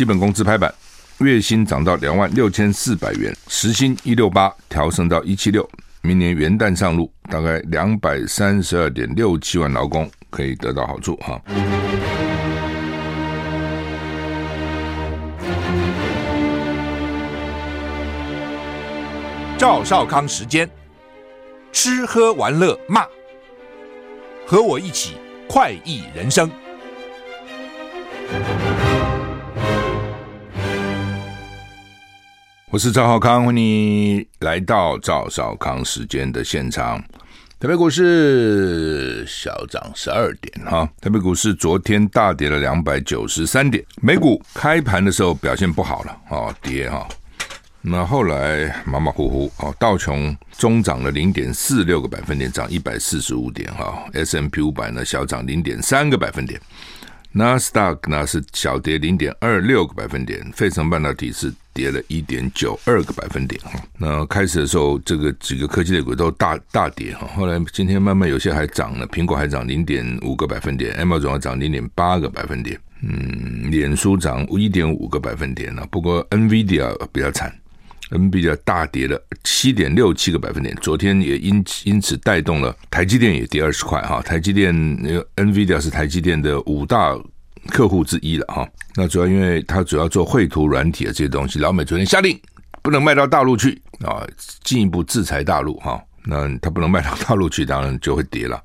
基本工资拍板，月薪涨到两万六千四百元，时薪一六八调升到一七六，明年元旦上路，大概两百三十二点六七万劳工可以得到好处哈。赵少康时间，吃喝玩乐骂，和我一起快意人生。我是赵少康，欢迎你来到赵少康时间的现场。台北股市小涨十二点哈，台北股市昨天大跌了两百九十三点，美股开盘的时候表现不好了哦，跌哈，那后来马马虎虎哦，道琼中涨了零点四六个百分点，涨一百四十五点哈，S&P 五百呢小涨零点三个百分点。纳斯达克呢是小跌零点二六个百分点，费城半导体是跌了一点九二个百分点哈。那开始的时候，这个几个科技类股都大大跌哈，后来今天慢慢有些还涨了，苹果还涨零点五个百分点，Amazon 涨零点八个百分点，嗯，脸书涨一点五个百分点呢。不过 NVIDIA 比较惨。NVIDIA 大跌了七点六七个百分点，昨天也因因此带动了台积电也跌二十块哈。台积电 NVIDIA 是台积电的五大客户之一了哈。那主要因为它主要做绘图软体的这些东西，老美昨天下令不能卖到大陆去啊，进一步制裁大陆哈。那它不能卖到大陆去，当然就会跌了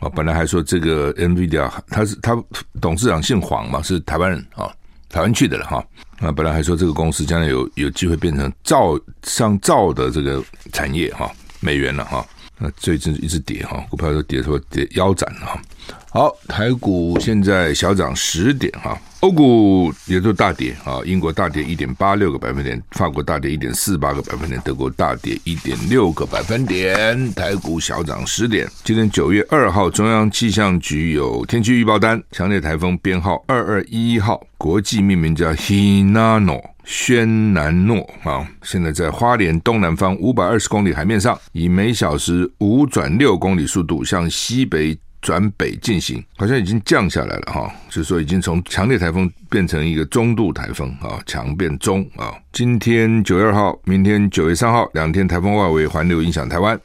啊。本来还说这个 NVIDIA 他是他董事长姓黄嘛，是台湾人啊。台湾去的了哈，啊，本来还说这个公司将来有有机会变成造像造的这个产业哈，美元了哈，那最近一直跌哈，股票都跌说跌腰斩了哈。好，台股现在小涨十点哈。欧股也都大跌啊，英国大跌一点八六个百分点，法国大跌一点四八个百分点，德国大跌一点六个百分点，台股小涨十点。今天九月二号，中央气象局有天气预报单，强烈台风编号二二一号，国际命名叫 Hinano 轩南诺啊，现在在花莲东南方五百二十公里海面上，以每小时五转六公里速度向西北。转北进行，好像已经降下来了哈，就是说已经从强烈台风变成一个中度台风啊，强变中啊。今天九月二号，明天九月三号，两天台风外围环流影响台湾，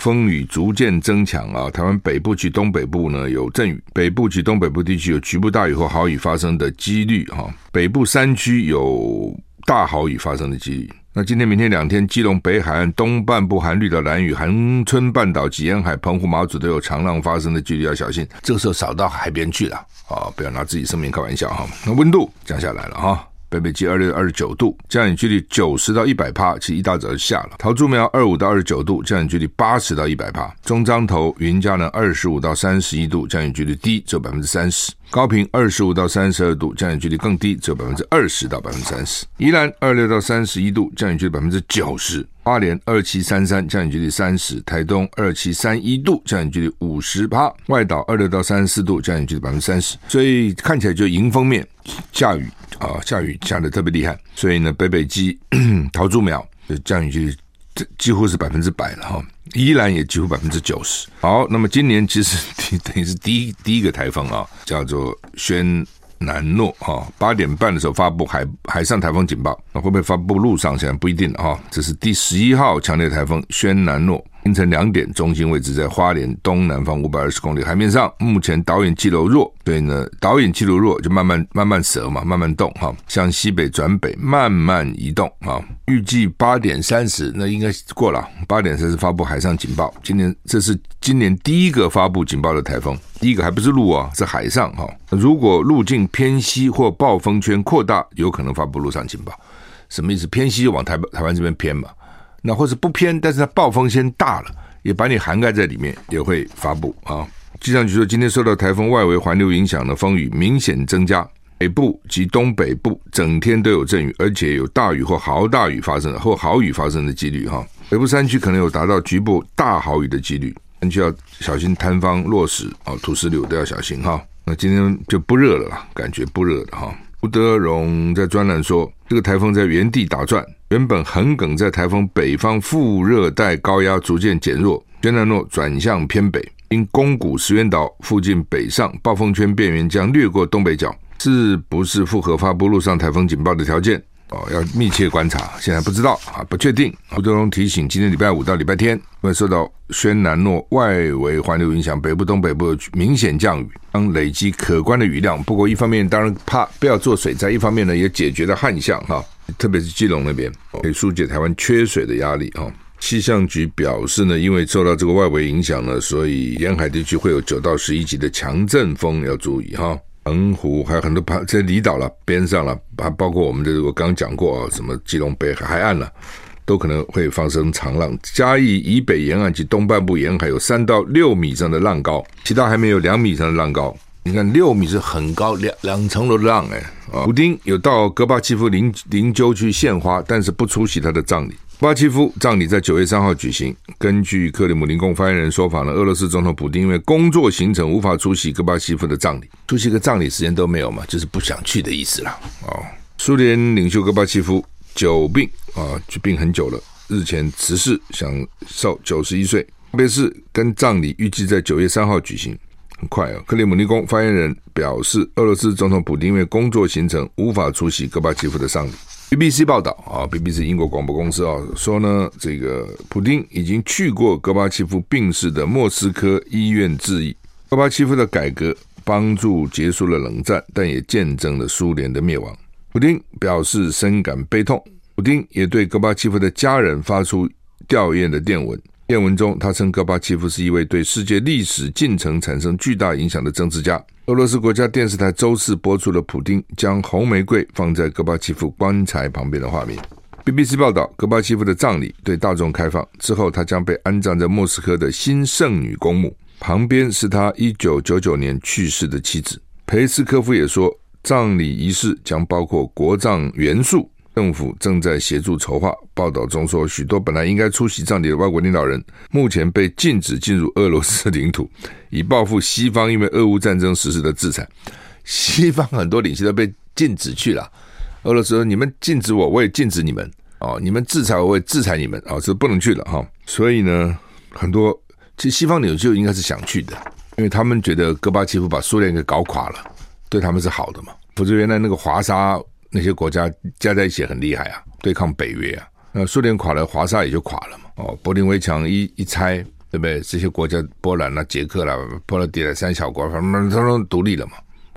风雨逐渐增强啊。台湾北部及东北部呢有阵雨，北部及东北部地区有局部大雨或豪雨发生的几率哈，北部山区有大豪雨发生的几率。那今天、明天两天，基隆北海岸东半部含绿岛、蓝屿、恒春半岛及沿海、澎湖、马祖都有长浪发生的距离，要小心。这个时候少到海边去了啊！不要拿自己生命开玩笑哈。那温度降下来了哈。北北基二六二十九度，降雨距离九十到一百趴，其实一大早就下了。桃竹苗二五到二十九度，降雨距离八十到一百趴。中彰投云嘉呢二十五到三十一度，降雨距离低，只有百分之三十。高屏二十五到三十二度，降雨距离更低，只有百分之二十到百分之三十。宜兰二六到三十一度，降雨距离百分之九十。花莲二七三三，降雨距离三十；台东二七三一度，降雨距离五十趴；外岛二六到三十四度，降雨距离百分之三十。所以看起来就迎风面下雨啊，下雨下得特别厉害。所以呢，北北基桃竹苗的降雨就几乎是百分之百了哈，宜兰也几乎百分之九十。好，那么今年其实 等于是第一第一个台风啊，叫做轩。南诺哈，八点半的时候发布海海上台风警报，那会不会发布陆上？现在不一定哈。这是第十一号强烈台风轩南诺。凌晨两点，中心位置在花莲东南方五百二十公里海面上。目前导引气流弱，所以呢，导引气流弱就慢慢慢慢折嘛，慢慢动哈，向西北转北，慢慢移动啊。预计八点三十，那应该过了。八点三十发布海上警报。今年这是今年第一个发布警报的台风，第一个还不是陆啊，是海上哈。如果路径偏西或暴风圈扩大，有可能发布陆上警报。什么意思？偏西就往台台湾这边偏嘛。那或是不偏，但是它暴风先大了，也把你涵盖在里面，也会发布啊。气象局说，今天受到台风外围环流影响的风雨明显增加，北部及东北部整天都有阵雨，而且有大雨或豪大雨发生或豪雨发生的几率哈。北部山区可能有达到局部大豪雨的几率，山区要小心坍方落石啊，土石流都要小心哈。那今天就不热了啦，感觉不热了哈。吴德荣在专栏说，这个台风在原地打转。原本横梗在台风北方副热带高压逐渐减弱，宣南诺转向偏北，因宫古石垣岛附近北上，暴风圈边缘将掠过东北角，是不是符合发布陆上台风警报的条件？哦，要密切观察，现在不知道啊，不确定。胡德龙提醒，今天礼拜五到礼拜天，会受到轩岚诺外围环流影响，北部、东北部明显降雨，将累积可观的雨量。不过，一方面当然怕不要做水灾，一方面呢也解决了旱象哈，特别是基隆那边，可以疏解台湾缺水的压力哈。气象局表示呢，因为受到这个外围影响呢，所以沿海地区会有九到十一级的强阵风，要注意哈。澎湖还有很多旁在离岛了边上了，还包括我们的我刚讲过啊，什么基隆北海岸了，都可能会发生长浪。嘉义以北沿岸及东半部沿海有三到六米以上的浪高，其他还没有两米以上的浪高。你看六米是很高，两两层楼的浪哎。啊，普丁有到戈巴契夫灵灵柩去献花，但是不出席他的葬礼。戈巴契夫葬礼在九月三号举行。根据克里姆林宫发言人说法呢，俄罗斯总统普丁因为工作行程无法出席戈巴契夫的葬礼，出席个葬礼时间都没有嘛，就是不想去的意思啦。哦，苏联领袖戈巴契夫久病啊，就病很久了，日前辞世，享寿九十一岁。特别是跟葬礼预计在九月三号举行，很快啊。克里姆林宫发言人表示，俄罗斯总统普丁因为工作行程无法出席戈巴契夫的丧礼。BBC 报道啊，BBC 英国广播公司啊说呢，这个普丁已经去过戈巴契夫病逝的莫斯科医院致意。戈巴契夫的改革帮助结束了冷战，但也见证了苏联的灭亡。普丁表示深感悲痛。普丁也对戈巴契夫的家人发出吊唁的电文。电文中，他称戈巴契夫是一位对世界历史进程产生巨大影响的政治家。俄罗斯国家电视台周四播出了普丁将红玫瑰放在戈巴契夫棺材旁边的画面。BBC 报道，戈巴契夫的葬礼对大众开放之后，他将被安葬在莫斯科的新圣女公墓，旁边是他一九九九年去世的妻子。裴斯科夫也说，葬礼仪式将包括国葬元素。政府正在协助筹划。报道中说，许多本来应该出席葬礼的外国领导人，目前被禁止进入俄罗斯领土，以报复西方因为俄乌战争实施的制裁。西方很多领袖都被禁止去了。俄罗斯说：“你们禁止我，我也禁止你们。哦，你们制裁我，我也制裁你们。哦，是不能去了哈、所以呢，很多其实西方领袖应该是想去的，因为他们觉得戈巴契夫把苏联给搞垮了，对他们是好的嘛。否则原来那个华沙。那些国家加在一起很厉害啊，对抗北约啊。那苏联垮了，华沙也就垮了嘛。哦，柏林围墙一一拆，对不对？这些国家，波兰啦、捷克啦、波罗的海三小国，他们都独立了嘛，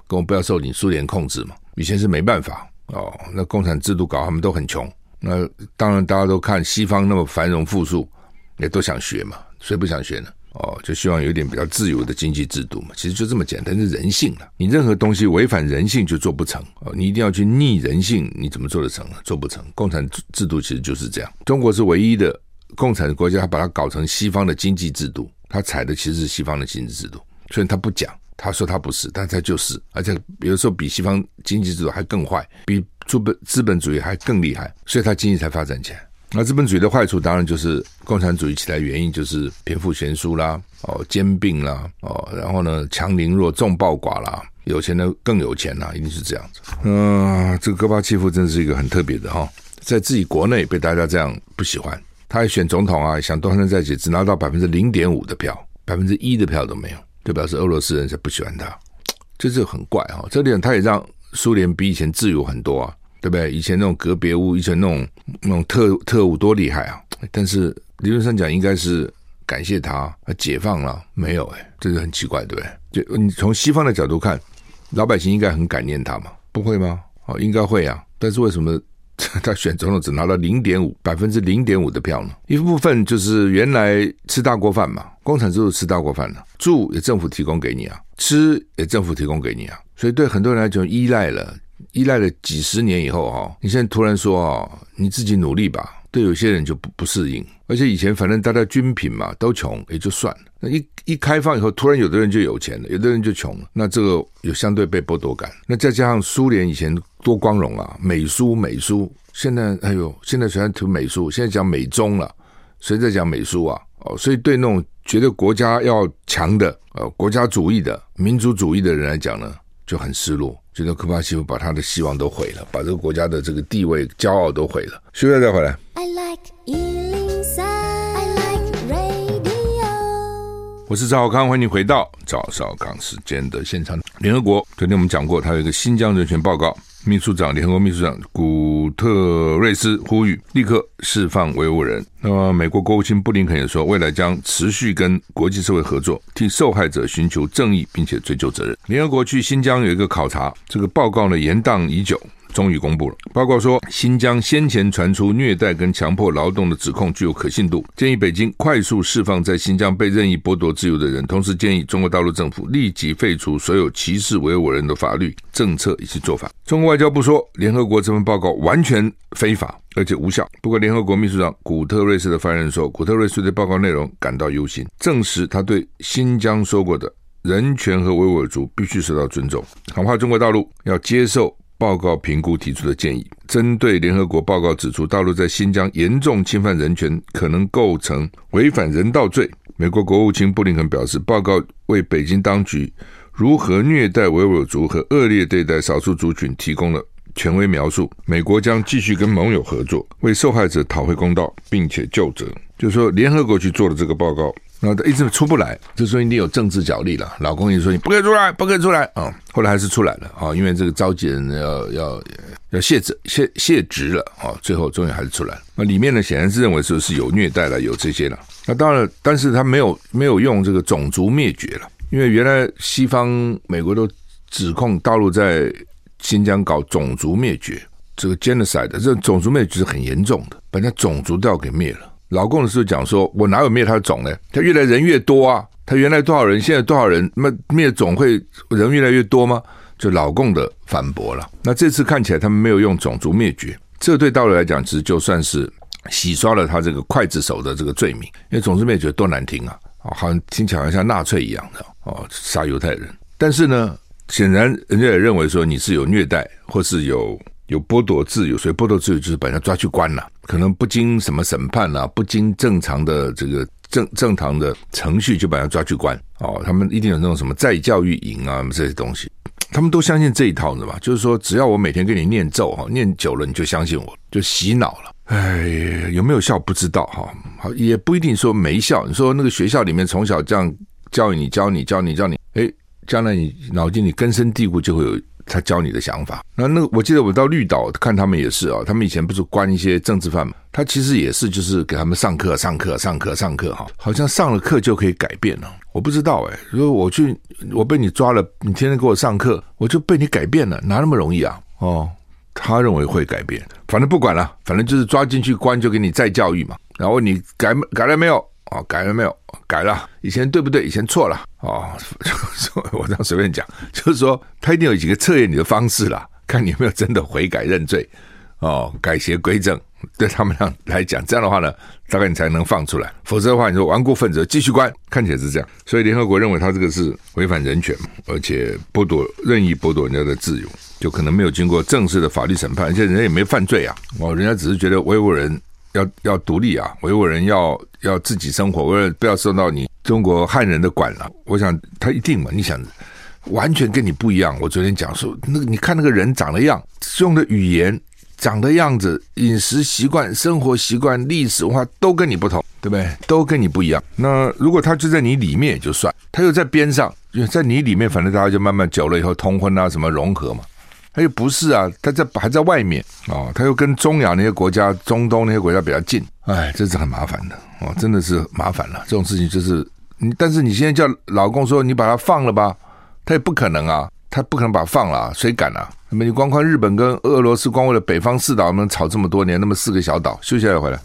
跟我不要受你苏联控制嘛。以前是没办法哦，那共产制度搞他们都很穷。那当然大家都看西方那么繁荣富庶，也都想学嘛，谁不想学呢？哦，就希望有点比较自由的经济制度嘛，其实就这么简单，是人性了。你任何东西违反人性就做不成哦，你一定要去逆人性，你怎么做得成呢？做不成。共产制度其实就是这样。中国是唯一的共产国家，把它搞成西方的经济制度，他采的其实是西方的经济制度。虽然他不讲，他说他不是，但他就是，而且有时候比西方经济制度还更坏，比资本资本主义还更厉害，所以他经济才发展起来。那资本主义的坏处当然就是共产主义起来原因就是贫富悬殊啦，哦兼并啦，哦然后呢强凌弱众暴寡啦，有钱的更有钱啦，一定是这样子。嗯、这个戈巴契夫真是一个很特别的哈，在自己国内被大家这样不喜欢，他还选总统啊，想东山再起，只拿到百分之零点五的票，百分之一的票都没有，就表示俄罗斯人才不喜欢他，这就很怪哈。这点他也让苏联比以前自由很多啊。对不对？以前那种格别屋，以前那种那种特特务多厉害啊！但是理论上讲，应该是感谢他解放了，没有哎，这是很奇怪，对不对？就你从西方的角度看，老百姓应该很感念他嘛？不会吗？哦，应该会啊。但是为什么 他选总统只拿了零点五百分之零点五的票呢？一部分就是原来吃大锅饭嘛，共产制度吃大锅饭了，住也政府提供给你啊，吃也政府提供给你啊，所以对很多人来讲依赖了。依赖了几十年以后哈，你现在突然说哦，你自己努力吧，对有些人就不不适应。而且以前反正大家均贫嘛，都穷也就算了。那一一开放以后，突然有的人就有钱了，有的人就穷了，那这个有相对被剥夺感。那再加上苏联以前多光荣啊，美苏美苏，现在哎呦，现在全讲美苏，现在讲美中了，谁在讲美苏啊？哦，所以对那种觉得国家要强的呃国家主义的民族主义的人来讲呢，就很失落。觉得科巴西夫把他的希望都毁了，把这个国家的这个地位、骄傲都毁了。休息再回来。I like 103, I like radio. 我是赵少康，欢迎回到赵少康时间的现场。联合国昨天我们讲过，它有一个新疆人权报告。秘书长，联合国秘书长古特瑞斯呼吁立刻释放维吾尔人。那么，美国国务卿布林肯也说，未来将持续跟国际社会合作，替受害者寻求正义，并且追究责任。联合国去新疆有一个考察，这个报告呢延宕已久。终于公布了报告说，新疆先前传出虐待跟强迫劳动的指控具有可信度，建议北京快速释放在新疆被任意剥夺自由的人，同时建议中国大陆政府立即废除所有歧视维吾尔人的法律、政策以及做法。中国外交部说，联合国这份报告完全非法而且无效。不过，联合国秘书长古特瑞斯的发言人说，古特瑞斯对报告内容感到忧心，证实他对新疆说过的人权和维吾尔族必须受到尊重，恐怕中国大陆要接受。报告评估提出的建议，针对联合国报告指出，大陆在新疆严重侵犯人权，可能构成违反人道罪。美国国务卿布林肯表示，报告为北京当局如何虐待维吾尔族和恶劣对待少数族群提供了权威描述。美国将继续跟盟友合作，为受害者讨回公道，并且就责。就是说，联合国去做的这个报告。然后他一直出不来，就说你有政治角力了。老公一直说你不可以出来，不可以出来啊、后来还是出来了啊、因为这个召集人要要要卸职卸卸职了啊、最后终于还是出来。那里面呢，显然是认为说是有虐待了，有这些了。那当然，但是他没有没有用这个种族灭绝了，因为原来西方美国都指控大陆在新疆搞种族灭绝，这个 genocide 这种族灭绝是很严重的，把人家种族都要给灭了。老共的时候讲说，我哪有灭他的种呢？他越来人越多啊，他原来多少人，现在多少人，那灭种会人越来越多吗？就老共的反驳了。那这次看起来他们没有用种族灭绝，这对大陆来讲，其实就算是洗刷了他这个刽子手的这个罪名。因为种族灭绝多难听啊，好像听起来像纳粹一样的哦，杀犹太人。但是呢，显然人家也认为说你是有虐待或是有。有剥夺自由，所以剥夺自由就是把人家抓去关了，可能不经什么审判啊，不经正常的这个正正常的程序就把人家抓去关哦。他们一定有那种什么再教育营啊这些东西，他们都相信这一套的嘛。就是说，只要我每天给你念咒哈，念久了你就相信我，就洗脑了。哎，有没有效不知道哈，好也不一定说没效。你说那个学校里面从小这样教育你，教你，教你，教你，哎，将来你脑筋里根深蒂固就会有。他教你的想法，那那个我记得我到绿岛看他们也是啊，他们以前不是关一些政治犯嘛，他其实也是就是给他们上课上课上课上课哈，好像上了课就可以改变了，我不知道哎，如果我去我被你抓了，你天天给我上课，我就被你改变了，哪那么容易啊？哦，他认为会改变，反正不管了，反正就是抓进去关就给你再教育嘛，然后你改改了没有？哦，改了没有？改了，以前对不对？以前错了。哦，我这样随便讲，就是说他一定有几个测验你的方式啦，看你有没有真的悔改认罪，哦，改邪归正。对他们俩来讲，这样的话呢，大概你才能放出来。否则的话，你说顽固分子继续关，看起来是这样。所以联合国认为他这个是违反人权，而且剥夺任意剥夺人家的自由，就可能没有经过正式的法律审判，而且人家也没犯罪啊。哦，人家只是觉得维吾尔人。要要独立啊！维吾尔人要要自己生活，为了不要受到你中国汉人的管了。我想他一定嘛，你想完全跟你不一样。我昨天讲说，那个你看那个人长的样，用的语言，长的样子，饮食习惯、生活习惯、历史文化都跟你不同，对不对？都跟你不一样。那如果他就在你里面也就算，他又在边上，在你里面，反正大家就慢慢久了以后通婚啊，什么融合嘛。他又不是啊，他在还在外面哦，他又跟中亚那些国家、中东那些国家比较近，哎，这是很麻烦的哦，真的是麻烦了。这种事情就是你，但是你现在叫老公说你把他放了吧，他也不可能啊，他不可能把他放了啊，谁敢啊？那么你光看日本跟俄罗斯，光为了北方四岛能吵这么多年，那么四个小岛，休息一下回来。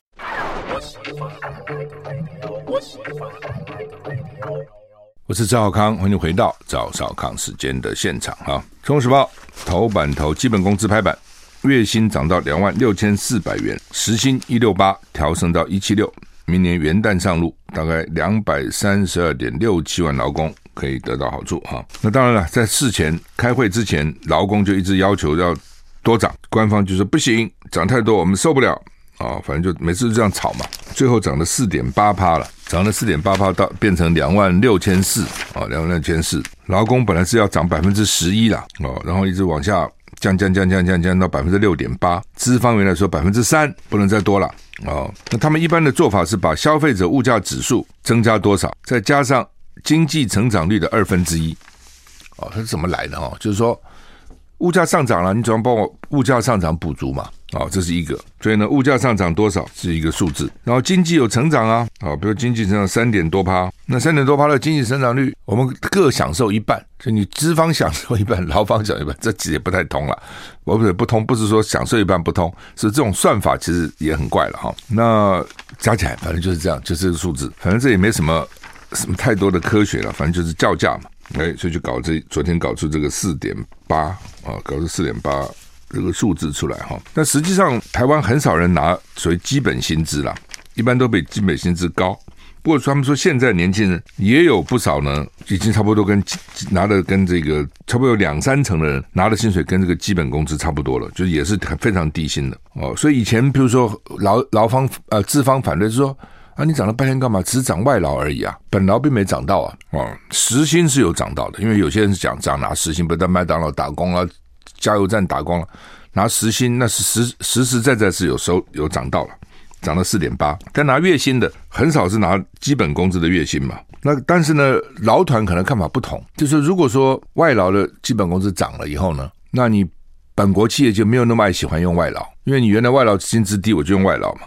我是赵少康，欢迎回到赵少康时间的现场啊！《中时报》头版头，基本工资拍板，月薪涨到两万六千四百元，时薪一六八调升到一七六，明年元旦上路，大概两百三十二点六七万劳工可以得到好处哈。那当然了，在事前开会之前，劳工就一直要求要多涨，官方就说不行，涨太多我们受不了。啊，反正就每次就这样炒嘛，最后涨了四点八趴了，涨了四点八趴到变成两万六千四啊，两万六千四。劳工本来是要涨百分之十一啦，哦，然后一直往下降降降降降降到百分之六点八，资方原来说百分之三不能再多了哦。那他们一般的做法是把消费者物价指数增加多少，再加上经济成长率的二分之一，哦，它是怎么来的哦？就是说物价上涨了，你总要帮我物价上涨补足嘛。哦，这是一个。所以呢，物价上涨多少是一个数字。然后经济有成长啊，啊，比如经济成长三点多趴，那三点多趴的经济成长率，我们各享受一半。所以你资方享受一半，劳方享受一半，这其实也不太通了。我不是不通，不是说享受一半不通，是这种算法其实也很怪了哈。那加起来反正就是这样，就是这个数字，反正这也没什么什么太多的科学了，反正就是叫价嘛。哎，所以就搞这昨天搞出这个四点八啊，搞出四点八。这个数字出来哈，但实际上台湾很少人拿所谓基本薪资啦，一般都比基本薪资高。不过他们说现在年轻人也有不少呢，已经差不多跟拿的跟这个差不多有两三成的人拿的薪水跟这个基本工资差不多了，就是也是很非常低薪的哦。所以以前比如说劳劳方呃资方反对就说啊，你涨了半天干嘛？只涨外劳而已啊，本劳并没涨到啊。哦，时薪是有涨到的，因为有些人是讲涨拿时薪，不在麦当劳打工了。加油站打工了，拿时薪那是实实实在在是有收有涨到了，涨了四点八。但拿月薪的很少是拿基本工资的月薪嘛。那但是呢，劳团可能看法不同，就是如果说外劳的基本工资涨了以后呢，那你本国企业就没有那么爱喜欢用外劳，因为你原来外劳薪资低，我就用外劳嘛。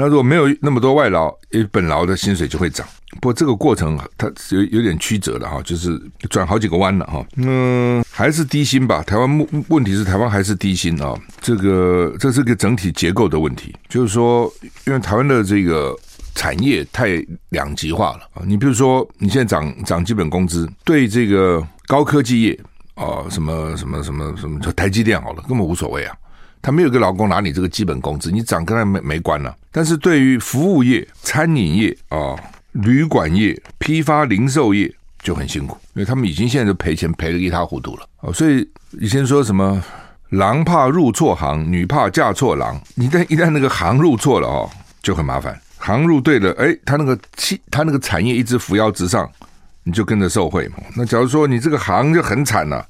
那如果没有那么多外劳，诶，本劳的薪水就会涨。不过这个过程它有有点曲折的哈，就是转好几个弯了哈。嗯，还是低薪吧。台湾问问题是台湾还是低薪啊？这个这是个整体结构的问题，就是说，因为台湾的这个产业太两极化了啊。你比如说，你现在涨涨基本工资，对这个高科技业啊，什么什么什么什么，就台积电好了，根本无所谓啊。他没有一个劳工拿你这个基本工资，你涨跟他没没关了。但是对于服务业、餐饮业啊、旅馆业、批发零售业就很辛苦，因为他们已经现在就赔钱赔得一塌糊涂了。哦，所以以前说什么“狼怕入错行，女怕嫁错郎”，你但一旦那个行入错了哦，就很麻烦。行入对了，哎，他那个气，他那个产业一直扶摇直上，你就跟着受惠嘛。那假如说你这个行就很惨了。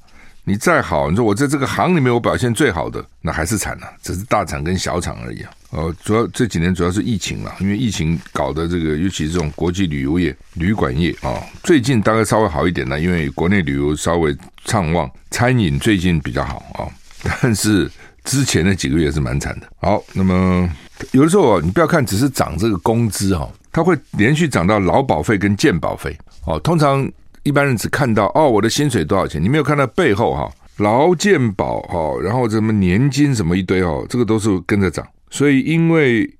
你再好，你说我在这个行里面我表现最好的，那还是惨了，只是大厂跟小厂而已啊。呃，主要这几年主要是疫情了，因为疫情搞的这个，尤其是这种国际旅游业、旅馆业啊，最近大概稍微好一点了，因为国内旅游稍微畅旺，餐饮最近比较好啊，但是之前那几个月是蛮惨的。好，那么有的时候你不要看只是涨这个工资哈，它会连续涨到劳保费跟健保费哦，通常。一般人只看到哦，我的薪水多少钱？你没有看到背后哈，劳健保哈，然后什么年金什么一堆哦，这个都是跟着涨。所以，因为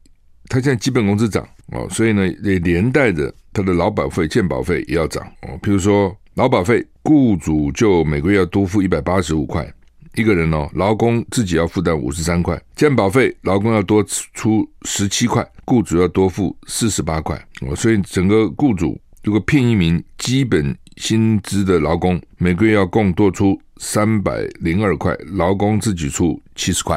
他现在基本工资涨哦，所以呢也连带着他的劳保费、健保费也要涨哦。比如说劳保费，雇主就每个月要多付一百八十五块一个人哦，劳工自己要负担五十三块。健保费，劳工要多出十七块，雇主要多付四十八块哦。所以整个雇主如果聘一名基本薪资的劳工每个月要共多出三百零二块，劳工自己出七十块，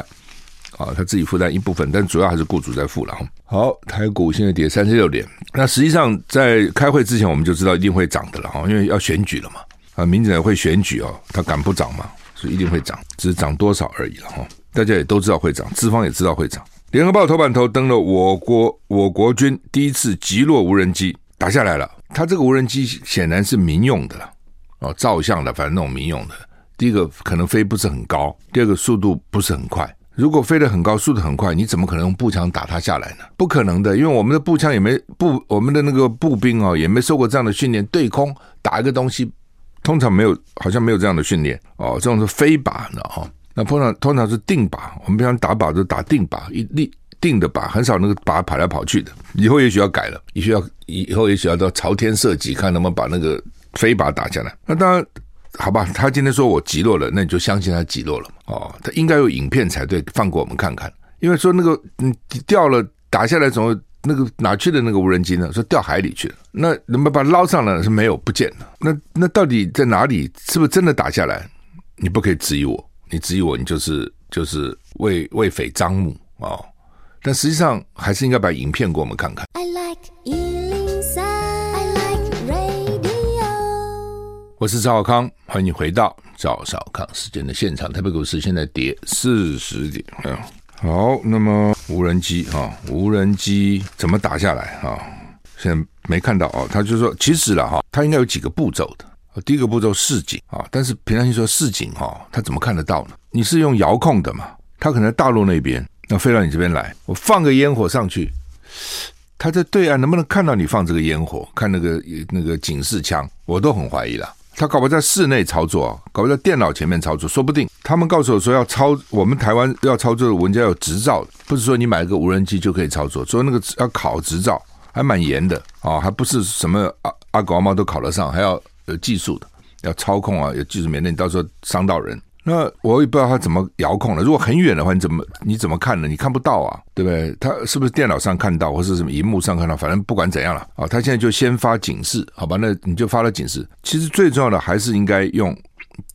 啊，他自己负担一部分，但主要还是雇主在付了。好，台股现在跌三十六点，那实际上在开会之前我们就知道一定会涨的了哈，因为要选举了嘛，啊，民进党会选举哦，他敢不涨嘛？所以一定会涨，只是涨多少而已了哈。大家也都知道会涨，资方也知道会涨。联合报头版头登了我国我国军第一次击落无人机打下来了。它这个无人机显然是民用的了，哦，照相的，反正那种民用的。第一个可能飞不是很高，第二个速度不是很快。如果飞得很高，速度很快，你怎么可能用步枪打它下来呢？不可能的，因为我们的步枪也没步，我们的那个步兵哦，也没受过这样的训练。对空打一个东西，通常没有，好像没有这样的训练哦。这种是飞靶，你知道哈？那通常通常是定靶，我们平常打靶都打定靶，一立。定的靶，很少那个靶跑来跑去的。以后也许要改了，也许要以后也许要到朝天射击，看能不能把那个飞靶打下来。那当然，好吧，他今天说我击落了，那你就相信他击落了哦。他应该有影片才对，放给我们看看。因为说那个嗯掉了打下来，总那个哪去的那个无人机呢？说掉海里去了。那能不能把它捞上来？是没有，不见了。那那到底在哪里？是不是真的打下来？你不可以质疑我，你质疑我，你就是就是为为匪张目哦。但实际上还是应该把影片给我们看看。I like 103, I like radio。我是赵小康，欢迎你回到赵少康时间的现场。台北股市现在跌四十点。好，那么无人机啊，无人机怎么打下来啊？现在没看到哦。他就说，其实了哈，它应该有几个步骤的第一个步骤示警啊，但是平常心说示警哈，他怎么看得到呢？你是用遥控的嘛？他可能在大陆那边，那飞到你这边来，我放个烟火上去，他在对岸能不能看到你放这个烟火？看那个那个警示枪，我都很怀疑了。他搞不在室内操作，搞不在电脑前面操作，说不定他们告诉我说要操，我们台湾要操作的文件要有执照，不是说你买个无人机就可以操作，所以那个要考执照，还蛮严的啊，还不是什么阿阿狗阿猫都考得上，还要有技术的，要操控啊，有技术，免得你到时候伤到人。那我也不知道他怎么遥控了。如果很远的话，你怎么你怎么看？呢？你看？不到啊，对不对？他是不是电脑上看？到，或是什么荧幕上看？到？反正不管怎样了啊，他现在就先发警示，好吧？那你就发了警示。其实最重要的还是应该用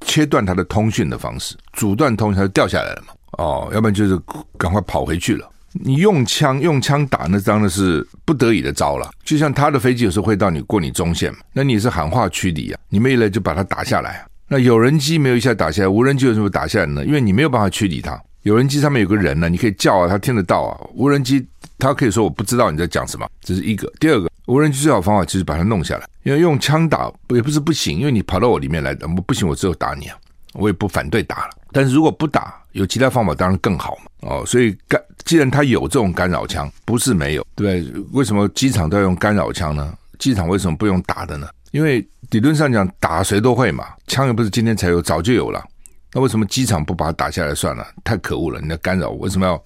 切断他的通讯的方式，阻断通讯，他就掉下来了嘛。哦，要不然就是赶快跑回去了。你用枪用枪打，那当然是不得已的招了。就像他的飞机有时候会到你过你中线嘛，那你是喊话驱离啊，你没了就把它打下来。那有人机没有一下打下来，无人机为什么打下来呢？因为你没有办法驱离它。有人机上面有个人呢，你可以叫啊，他听得到啊。无人机他可以说我不知道你在讲什么，这是一个。第二个，无人机最好方法就是把它弄下来，因为用枪打也不是不行，因为你跑到我里面来，我不行，我只有打你啊，我也不反对打了。但是如果不打，有其他方法当然更好嘛。哦，所以干既然他有这种干扰枪，不是没有，对不对？为什么机场都要用干扰枪呢？机场为什么不用打的呢？因为理论上讲，打谁都会嘛，枪又不是今天才有，早就有了。那为什么机场不把它打下来算了？太可恶了！你在干扰，为什么要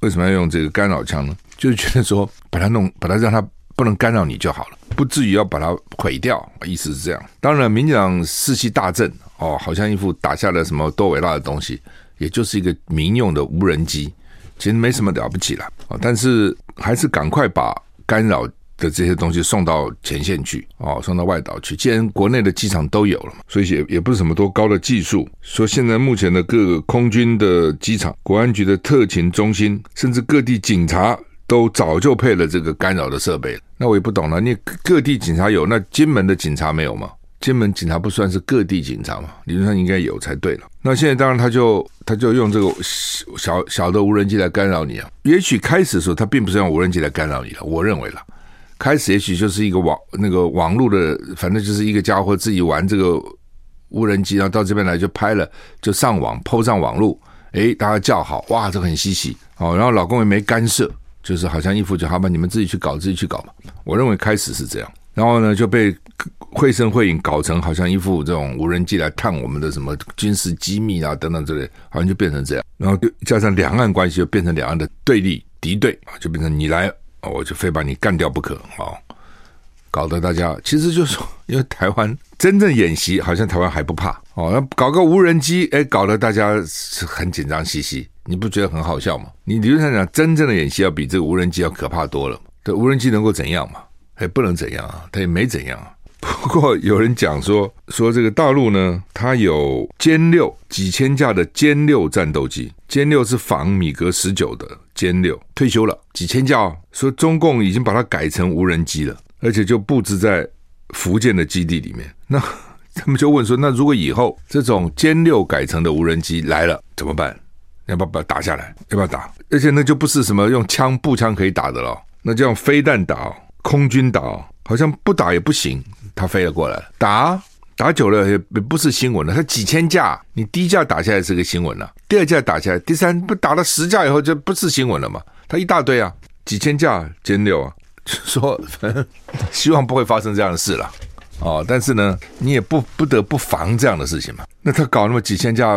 为什么要用这个干扰枪呢？就是觉得说，把它弄，把它让它不能干扰你就好了，不至于要把它毁掉。意思是这样。当然，民进党士气大振哦，好像一副打下了什么多伟大的东西，也就是一个民用的无人机，其实没什么了不起了啊。但是还是赶快把干扰。的这些东西送到前线去哦，送到外岛去。既然国内的机场都有了嘛，所以也也不是什么多高的技术。说现在目前的各个空军的机场、国安局的特勤中心，甚至各地警察都早就配了这个干扰的设备。那我也不懂了，你各地警察有，那金门的警察没有吗？金门警察不算是各地警察嘛？理论上应该有才对了。那现在当然他就他就用这个小小的无人机来干扰你啊。也许开始的时候他并不是用无人机来干扰你了，我认为了。开始也许就是一个网那个网络的，反正就是一个家伙自己玩这个无人机，然后到这边来就拍了，就上网 PO 上网络，诶，大家叫好，哇，这很稀奇哦。然后老公也没干涉，就是好像一副就好吧，你们自己去搞，自己去搞嘛。我认为开始是这样，然后呢就被绘声绘影搞成好像一副这种无人机来探我们的什么军事机密啊等等之类，好像就变成这样。然后就加上两岸关系，就变成两岸的对立敌对啊，就变成你来。我就非把你干掉不可哦！搞得大家其实就是说，因为台湾真正演习，好像台湾还不怕哦。那搞个无人机，哎，搞得大家是很紧张兮兮，你不觉得很好笑吗？你理论上讲，真正的演习要比这个无人机要可怕多了。这无人机能够怎样嘛？哎不能怎样啊，他也没怎样啊。不过有人讲说，说这个大陆呢，它有歼六几千架的歼六战斗机，歼六是仿米格十九的。歼六退休了几千架哦，说中共已经把它改成无人机了，而且就布置在福建的基地里面。那 他们就问说：那如果以后这种歼六改成的无人机来了怎么办？要不要把它打下来？要不要打？而且那就不是什么用枪步枪可以打的了，那就用飞弹打，空军打，好像不打也不行。他飞了过来打。打久了也不是新闻了，它几千架，你第一架打下来是个新闻了，第二架打下来，第三不打了十架以后就不是新闻了嘛？它一大堆啊，几千架歼六啊，就说 希望不会发生这样的事了哦。但是呢，你也不不得不防这样的事情嘛。那他搞那么几千架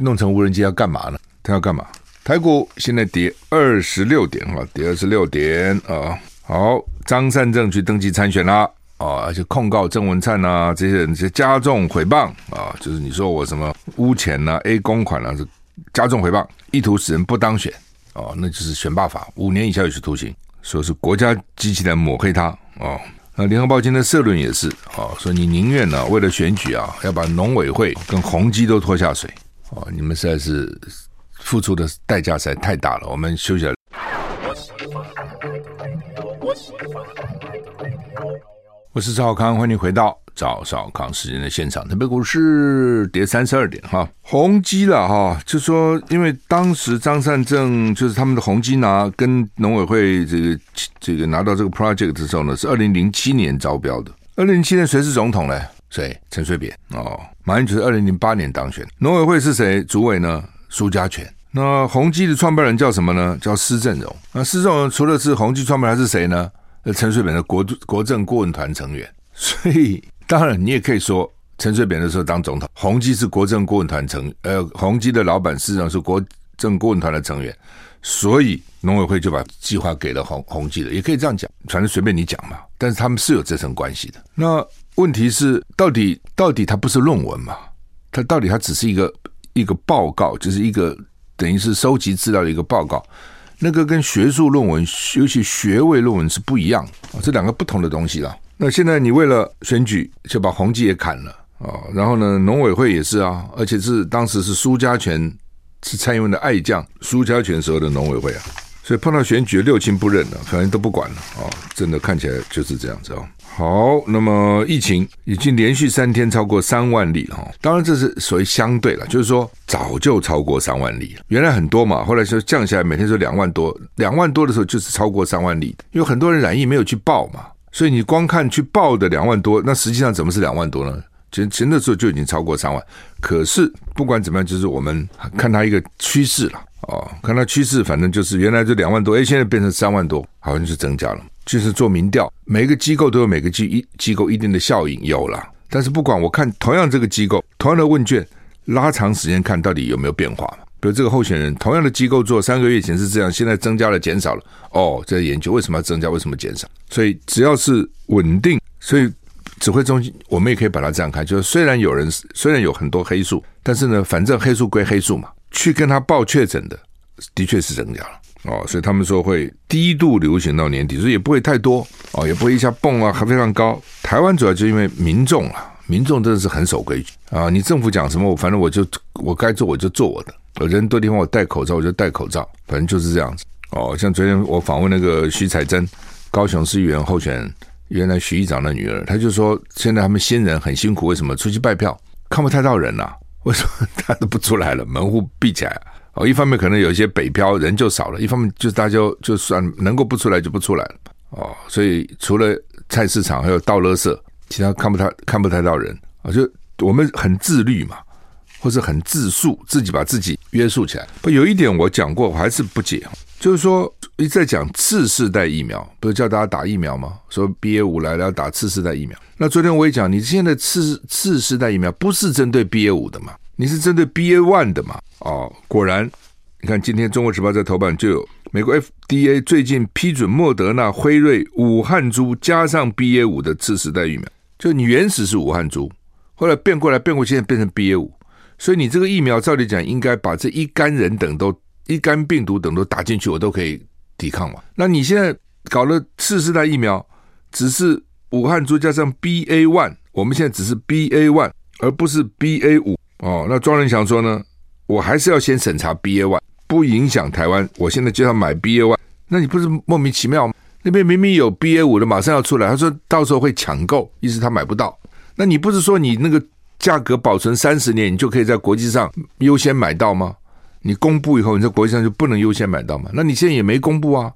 弄成无人机要干嘛呢？他要干嘛？台股现在跌二十六点啊，跌二十六点啊。好，张善政去登记参选啦。啊，而且控告郑文灿啊，这些人，这些加重诽谤啊，就是你说我什么污钱呐、A 公款啊，是加重诽谤，意图使人不当选啊，那就是选罢法，五年以下有期徒刑，说是国家机器来抹黑他啊。那联合报今天的社论也是啊，说你宁愿呢为了选举啊，要把农委会跟宏基都拖下水啊，你们实在是付出的代价实在太大了。我们休息了。我是赵少康，欢迎回到赵少康时间的现场。特别股市跌三十二点哈，宏基了哈，就说因为当时张善政就是他们的宏基拿跟农委会这个这个拿到这个 project 的时候呢，是二零零七年招标的。二零零七年谁是总统呢？谁？陈水扁哦，马英九是二零零八年当选，农委会是谁？主委呢？苏家全。那宏基的创办人叫什么呢？叫施正荣。那施正荣除了是宏基创办人，还是谁呢？陈水扁的国国政顾问团成员。所以当然你也可以说，陈水扁的时候当总统，宏基是国政顾问团成，呃，宏基的老板施正荣是国政顾问团的成员，所以农委会就把计划给了宏宏基的，也可以这样讲，反正随便你讲嘛。但是他们是有这层关系的。那问题是，到底到底它不是论文嘛？它到底它只是一个一个报告，就是一个。等于是收集资料的一个报告，那个跟学术论文，尤其学位论文是不一样啊，这两个不同的东西了。那现在你为了选举就把宏基也砍了啊，然后呢，农委会也是啊，而且是当时是苏家权是蔡英文的爱将，苏家权时候的农委会啊，所以碰到选举六亲不认了，反正都不管了啊，真的看起来就是这样子啊。好，那么疫情已经连续三天超过三万例了哈。当然这是属于相对了，就是说早就超过三万例了。原来很多嘛，后来就降下来，每天说两万多，两万多的时候就是超过三万例，因为很多人染疫没有去报嘛，所以你光看去报的两万多，那实际上怎么是两万多呢？前前的时候就已经超过三万。可是不管怎么样，就是我们看它一个趋势了哦，看它趋势，反正就是原来就两万多，哎，现在变成三万多，好像是增加了。就是做民调，每个机构都有每个机一机构一定的效应有了，但是不管我看同样这个机构同样的问卷，拉长时间看到底有没有变化。比如这个候选人，同样的机构做三个月前是这样，现在增加了减少了，哦，在研究为什么要增加，为什么减少。所以只要是稳定，所以指挥中心我们也可以把它这样看，就是虽然有人虽然有很多黑数，但是呢，反正黑数归黑数嘛，去跟他报确诊的，的确是增加了。哦，所以他们说会低度流行到年底，所以也不会太多哦，也不会一下蹦啊，还非常高。台湾主要就因为民众啊，民众真的是很守规矩啊。你政府讲什么，我反正我就我该做我就做我的。有人多地方我戴口罩我就戴口罩，反正就是这样子。哦，像昨天我访问那个徐彩珍，高雄市议员候选人，原来徐议长的女儿，她就说现在他们新人很辛苦，为什么出去拜票？看不太到人呐、为什么他都不出来了，门户闭起来、啊？哦，一方面可能有一些北漂人就少了，一方面就是大家就，算能够不出来就不出来了。哦，所以除了菜市场还有倒垃圾，其他看不太看不太到人。啊，就我们很自律嘛，或者很自述，自己把自己约束起来。不，有一点我讲过，我还是不解，就是说一直在讲次世代疫苗，不是叫大家打疫苗吗？说 BA 五来了要打次世代疫苗，那昨天我也讲，你现在次次世代疫苗不是针对 BA 五的嘛？你是针对 BA one 的嘛？哦，果然，你看今天《中国时报》在头版就有美国 FDA 最近批准莫德纳、辉瑞、武汉株加上 BA 五的次世代疫苗，就你原始是武汉株，后来变过来变过，现在变成 BA 五，所以你这个疫苗照理讲应该把这一干人等都一干病毒等都打进去，我都可以抵抗嘛。那你现在搞了次世代疫苗，只是武汉株加上 BA one，我们现在只是 BA one，而不是 BA 五。哦，那庄仁祥说呢，我还是要先审查 BA one，不影响台湾。我现在就要买 BA one，那你不是莫名其妙吗？那边明明有 BA 五的，马上要出来，他说到时候会抢购，意思他买不到。那你不是说你那个价格保存三十年，你就可以在国际上优先买到吗？你公布以后，你在国际上就不能优先买到嘛？那你现在也没公布啊，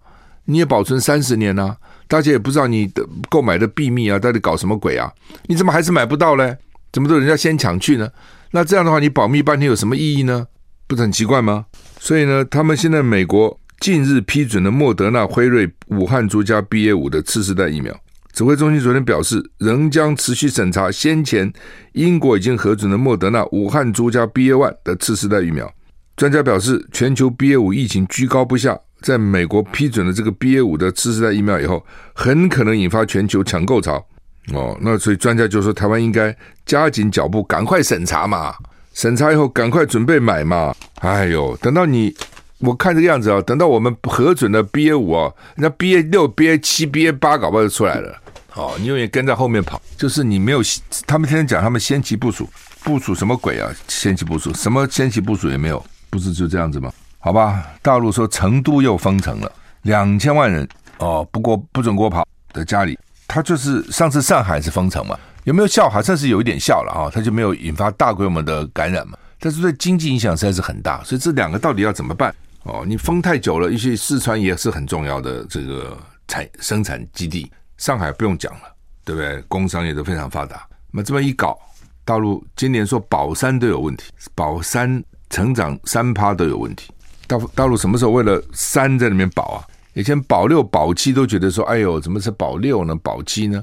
你也保存三十年啊，大家也不知道你的购买的秘密啊，到底搞什么鬼啊？你怎么还是买不到嘞？怎么都人家先抢去呢？那这样的话，你保密半天有什么意义呢？不是很奇怪吗？所以呢，他们现在美国近日批准了莫德纳、辉瑞、武汉株加 BA 五的次世代疫苗。指挥中心昨天表示，仍将持续审查先前英国已经核准的莫德纳、武汉株加 BA one 的次世代疫苗。专家表示，全球 BA 五疫情居高不下，在美国批准了这个 BA 五的次世代疫苗以后，很可能引发全球抢购潮。哦，那所以专家就说，台湾应该加紧脚步，赶快审查嘛，审查以后赶快准备买嘛。哎呦，等到你我看这个样子啊，等到我们核准的 BA 五啊，那 BA 六、BA 七、BA 八搞不好就出来了。哦，你永远跟在后面跑，就是你没有，他们天天讲他们先期部署，部署什么鬼啊？先期部署什么先期部署也没有，不是就这样子吗？好吧，大陆说成都又封城了，两千万人哦，不过不准给我跑的家里。他就是上次上海是封城嘛，有没有效？好像是有一点效了啊，他就没有引发大规模的感染嘛。但是对经济影响实在是很大，所以这两个到底要怎么办？哦，你封太久了，尤其四川也是很重要的这个产生产基地，上海不用讲了，对不对？工商业都非常发达，那么这么一搞，大陆今年说宝山都有问题，宝山成长三趴都有问题。大大陆什么时候为了三在里面保啊？以前保六保七都觉得说，哎呦，怎么是保六呢？保七呢？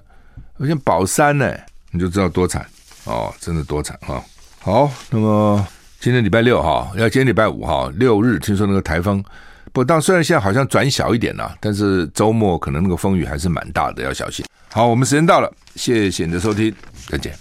而且保三呢，你就知道多惨哦，真的多惨哈、哦。好，那么今天礼拜六哈，要今天礼拜五哈，六日听说那个台风，不，但虽然现在好像转小一点了，但是周末可能那个风雨还是蛮大的，要小心。好，我们时间到了，谢谢你的收听，再见。